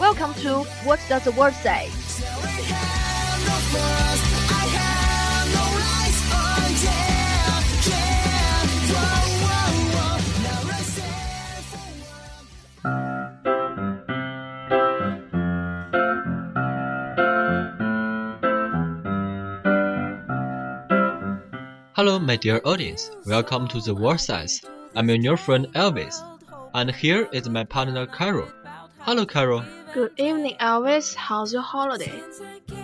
Welcome to What Does the Word Say? Hello, my dear audience. Welcome to the War Size. I'm your new friend Elvis, and here is my partner Carol. Hello, Carol. Good evening, Elvis. How's your holiday?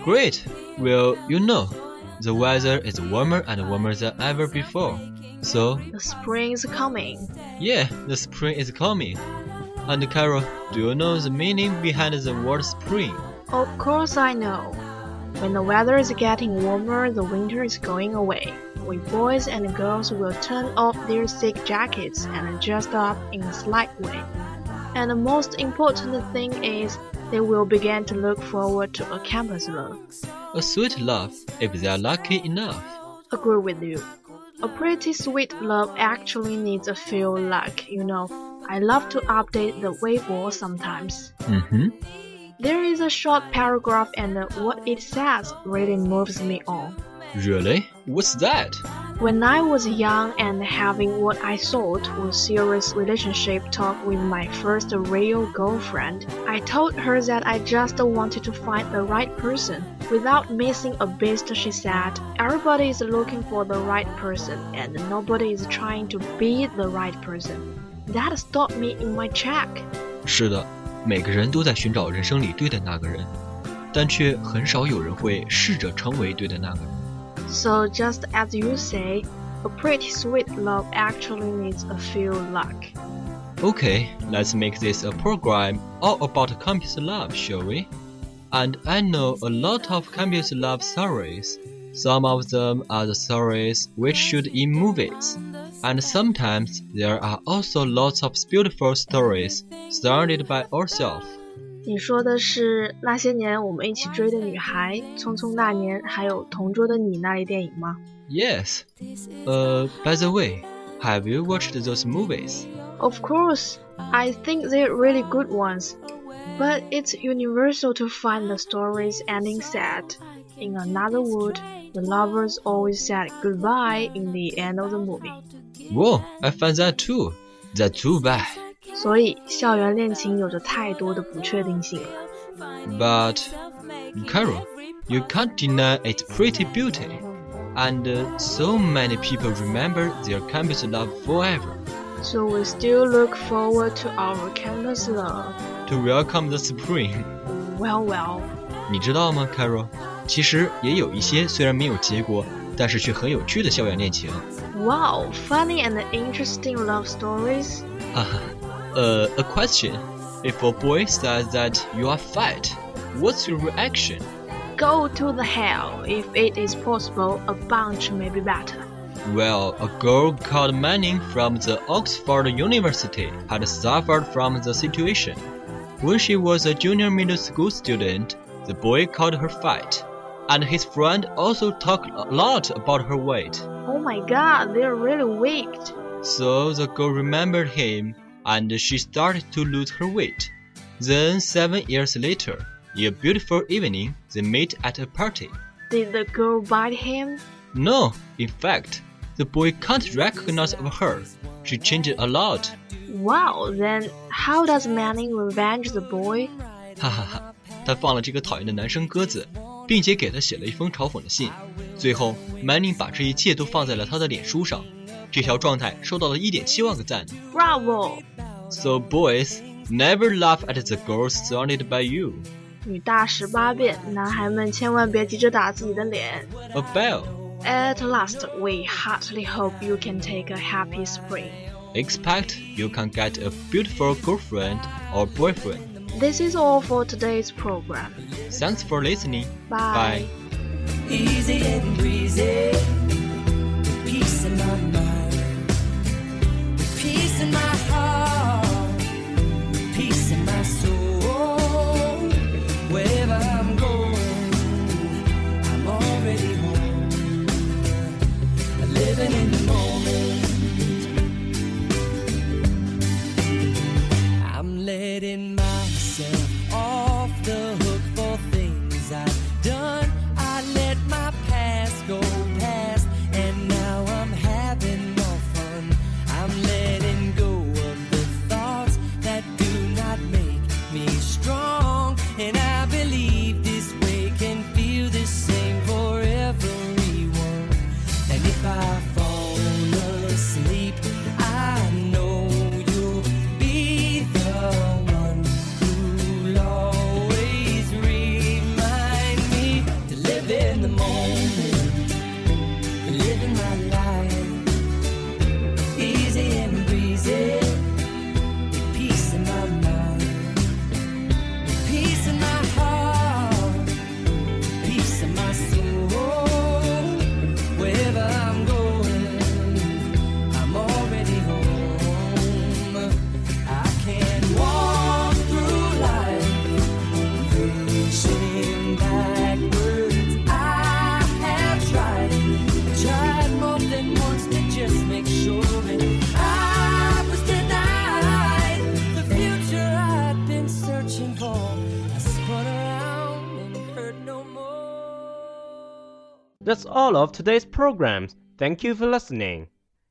Great. Well, you know, the weather is warmer and warmer than ever before. So, The spring is coming. yeah, the spring is coming. And Carol, do you know the meaning behind the word spring? Of course, I know. When the weather is getting warmer, the winter is going away. We boys and girls will turn off their thick jackets and dress up in a slight way. And the most important thing is they will begin to look forward to a campus love. A sweet love, if they are lucky enough. Agree with you. A pretty sweet love actually needs a few luck, you know. I love to update the Weibo sometimes. Mm-hmm. There is a short paragraph and what it says really moves me on. Really? What's that? When I was young and having what I thought was serious relationship talk with my first real girlfriend, I told her that I just wanted to find the right person. Without missing a beat, she said, Everybody is looking for the right person and nobody is trying to be the right person. That stopped me in my track. 是的，每个人都在寻找人生里对的那个人，但却很少有人会试着成为对的那个人。 So just as you say, a pretty sweet love actually needs a few luck. Okay, let's make this a program all about campus love, shall we? And I know a lot of campus love stories. Some of them are the stories which should in movies. And sometimes there are also lots of beautiful stories started by ourselves. 你说的是那些年我们一起追的女孩，《匆匆那年》，还有《同桌的你》那类电影吗 Yes. Uh, by the way, have you watched those movies? Of course, I think they're really good ones. But it's universal to find the stories ending sad. In another word, the lovers always said goodbye in the end of the movie. Whoa, I found that too. That's too bad. 所以，校园恋情有着太多的不确定性了。 But, Carol, you can't deny its pretty beauty. And uh, so many people remember their campus love forever. So we still look forward to our campus love. To welcome the spring. Well, well. 你知道吗，Carol？其实也有一些虽然没有结果，但是却很有趣的校园恋情。 Wow, funny and interesting love stories. 哈 哈，呃，a question. If a boy says that you are fat, what's your reaction? Go to the hell. If it is possible, a bunch may be better. Well, a girl called Manning from the Oxford University had suffered from the situation. When she was a junior middle school student, the boy called her fat, and his friend also talked a lot about her weight. Oh my god, they're really wicked. So the girl remembered him, and she started to lose her weight. Then, seven years later, in a beautiful evening, they met at a party. Did the girl bite him? No, in fact, the boy can't recognize of her. She changed a lot. Wow, then how does Manning revenge the boy? 哈哈哈，他放了这个讨厌的男生鸽子，并且给他写了一封嘲讽的信。最后，Manning 把这一切都放在了他的脸书上。 这条状态收到了1.7万个赞。 Bravo! So boys, never laugh at the girls surrounded by you. 女大十八变，男孩们千万别急着打自己的脸。 A bell. At last, we heartily hope you can take a happy spring. Expect you can get a beautiful girlfriend or boyfriend. This is all for today's program. Thanks for listening. Bye. Easy and breezy, That's all of today's programs. Thank you for listening.